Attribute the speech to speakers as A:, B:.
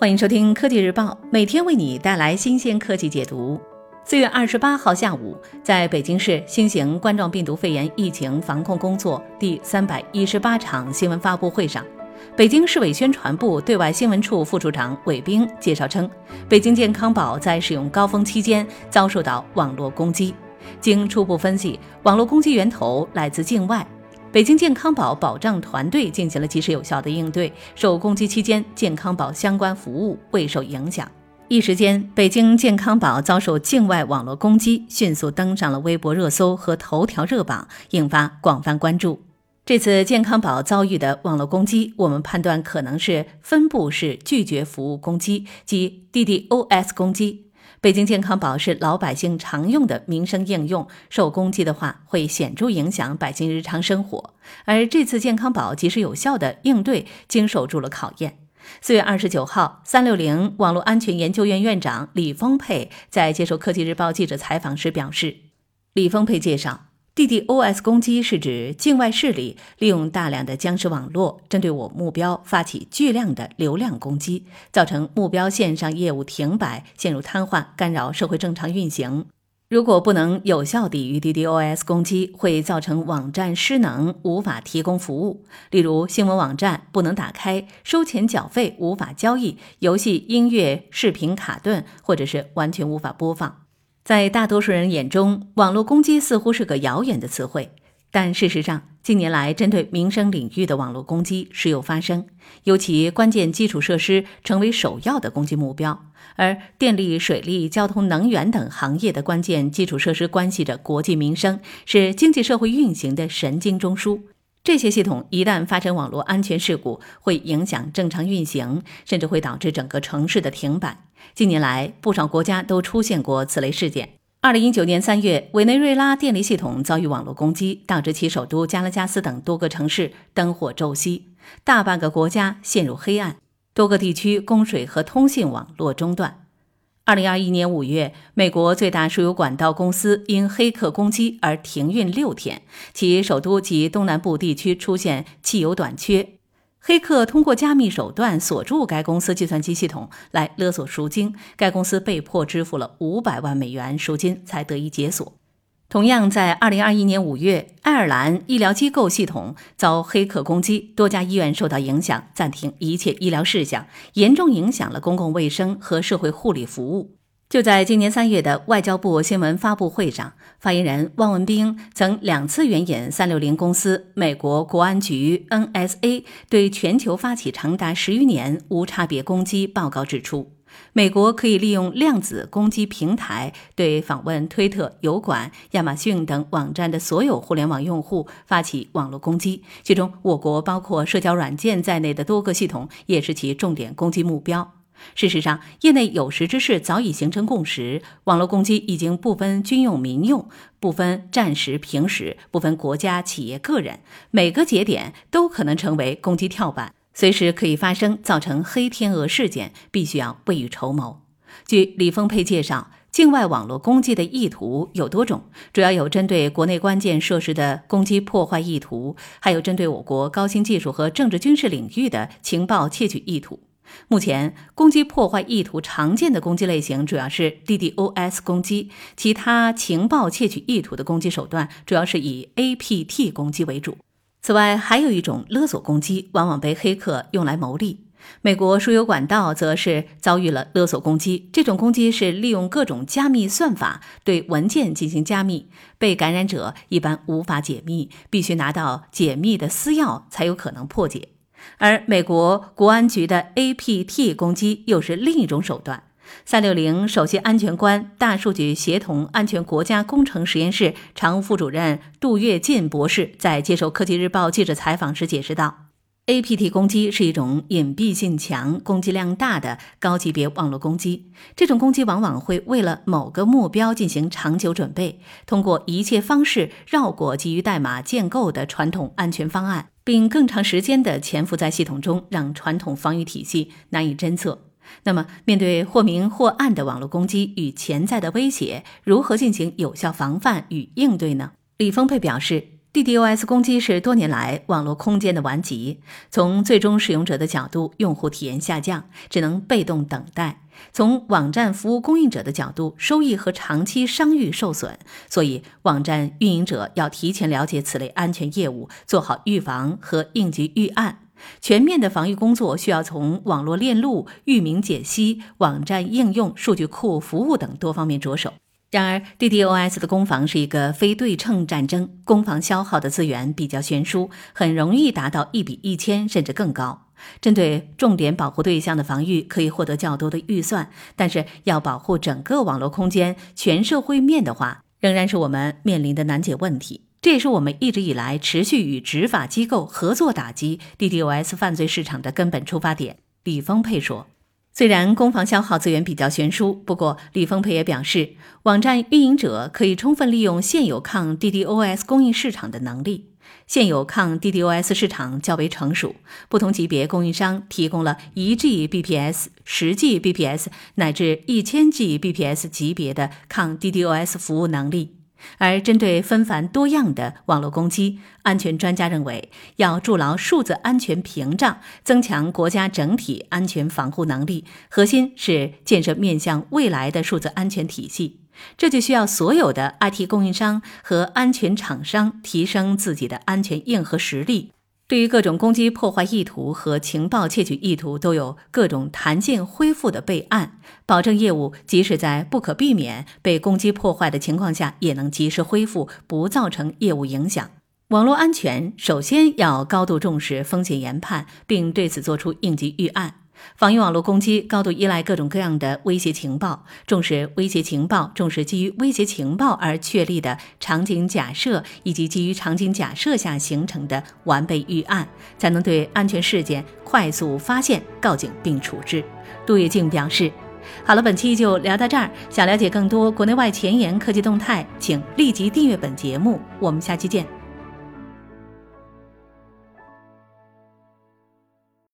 A: 欢迎收听科技日报，每天为你带来新鲜科技解读。四月二十八号下午，在北京市新型冠状病毒肺炎疫情防控工作第三百一十八场新闻发布会上，北京市委宣传部对外新闻处副处长韦兵介绍称，北京健康宝在使用高峰期间遭受到网络攻击，经初步分析，网络攻击源头来自境外。北京健康宝保障团队进行了及时有效的应对，受攻击期间，健康宝相关服务未受影响。一时间，北京健康宝遭受境外网络攻击，迅速登上了微博热搜和头条热榜，引发广泛关注。这次健康宝遭遇的网络攻击，我们判断可能是分布式拒绝服务攻击，即 DDoS 攻击。北京健康宝是老百姓常用的民生应用，受攻击的话会显著影响百姓日常生活。而这次健康宝及时有效的应对，经受住了考验。四月二十九号，三六零网络安全研究院院长李峰沛在接受科技日报记者采访时表示，李峰沛介绍。DDoS 攻击是指境外势力利用大量的僵尸网络，针对我目标发起巨量的流量攻击，造成目标线上业务停摆、陷入瘫痪，干扰社会正常运行。如果不能有效抵御 DDoS 攻击，会造成网站失能，无法提供服务。例如，新闻网站不能打开，收钱缴费无法交易，游戏、音乐、视频卡顿，或者是完全无法播放。在大多数人眼中，网络攻击似乎是个遥远的词汇，但事实上，近年来针对民生领域的网络攻击时有发生，尤其关键基础设施成为首要的攻击目标。而电力、水利、交通、能源等行业的关键基础设施关系着国计民生，是经济社会运行的神经中枢。这些系统一旦发生网络安全事故，会影响正常运行，甚至会导致整个城市的停摆。近年来，不少国家都出现过此类事件。二零一九年三月，委内瑞拉电力系统遭遇网络攻击，导致其首都加拉加斯等多个城市灯火骤熄，大半个国家陷入黑暗，多个地区供水和通信网络中断。二零二一年五月，美国最大输油管道公司因黑客攻击而停运六天，其首都及东南部地区出现汽油短缺。黑客通过加密手段锁住该公司计算机系统来勒索赎金，该公司被迫支付了五百万美元赎金才得以解锁。同样，在二零二一年五月，爱尔兰医疗机构系统遭黑客攻击，多家医院受到影响，暂停一切医疗事项，严重影响了公共卫生和社会护理服务。就在今年三月的外交部新闻发布会上，发言人汪文斌曾两次援引三六零公司、美国国安局 NSA 对全球发起长达十余年无差别攻击报告指出。美国可以利用量子攻击平台对访问推特、油管、亚马逊等网站的所有互联网用户发起网络攻击，其中我国包括社交软件在内的多个系统也是其重点攻击目标。事实上，业内有识之士早已形成共识：网络攻击已经不分军用、民用，不分战时、平时，不分国家、企业、个人，每个节点都可能成为攻击跳板。随时可以发生，造成黑天鹅事件，必须要未雨绸缪。据李峰佩介绍，境外网络攻击的意图有多种，主要有针对国内关键设施的攻击破坏意图，还有针对我国高新技术和政治军事领域的情报窃取意图。目前，攻击破坏意图常见的攻击类型主要是 DDoS 攻击，其他情报窃取意图的攻击手段主要是以 APT 攻击为主。此外，还有一种勒索攻击，往往被黑客用来牟利。美国输油管道则是遭遇了勒索攻击。这种攻击是利用各种加密算法对文件进行加密，被感染者一般无法解密，必须拿到解密的私钥才有可能破解。而美国国安局的 APT 攻击又是另一种手段。三六零首席安全官、大数据协同安全国家工程实验室常务副主任杜跃进博士在接受科技日报记者采访时解释道：“APT 攻击是一种隐蔽性强、攻击量大的高级别网络攻击。这种攻击往往会为了某个目标进行长久准备，通过一切方式绕过基于代码建构的传统安全方案，并更长时间地潜伏在系统中，让传统防御体系难以侦测。”那么，面对或明或暗的网络攻击与潜在的威胁，如何进行有效防范与应对呢？李丰佩表示，DDoS 攻击是多年来网络空间的顽疾。从最终使用者的角度，用户体验下降，只能被动等待；从网站服务供应者的角度，收益和长期商誉受损。所以，网站运营者要提前了解此类安全业务，做好预防和应急预案。全面的防御工作需要从网络链路、域名解析、网站应用、数据库服务等多方面着手。然而，DDoS 的攻防是一个非对称战争，攻防消耗的资源比较悬殊，很容易达到一比一千甚至更高。针对重点保护对象的防御可以获得较多的预算，但是要保护整个网络空间、全社会面的话，仍然是我们面临的难解问题。这也是我们一直以来持续与执法机构合作打击 DDoS 犯罪市场的根本出发点。李峰佩说。虽然攻防消耗资源比较悬殊，不过李峰培也表示，网站运营者可以充分利用现有抗 DDoS 供应市场的能力。现有抗 DDoS 市场较为成熟，不同级别供应商提供了一 Gbps、十 Gbps 乃至一千 Gbps 级别的抗 DDoS 服务能力。而针对纷繁多样的网络攻击，安全专家认为，要筑牢数字安全屏障，增强国家整体安全防护能力，核心是建设面向未来的数字安全体系。这就需要所有的 IT 供应商和安全厂商提升自己的安全硬核实力。对于各种攻击破坏意图和情报窃取意图，都有各种弹性恢复的备案，保证业务即使在不可避免被攻击破坏的情况下，也能及时恢复，不造成业务影响。网络安全首先要高度重视风险研判，并对此做出应急预案。防御网络攻击高度依赖各种各样的威胁情报，重视威胁情报，重视基于威胁情报而确立的场景假设，以及基于场景假设下形成的完备预案，才能对安全事件快速发现、告警并处置。杜月静表示：“好了，本期就聊到这儿。想了解更多国内外前沿科技动态，请立即订阅本节目。我们下期见。”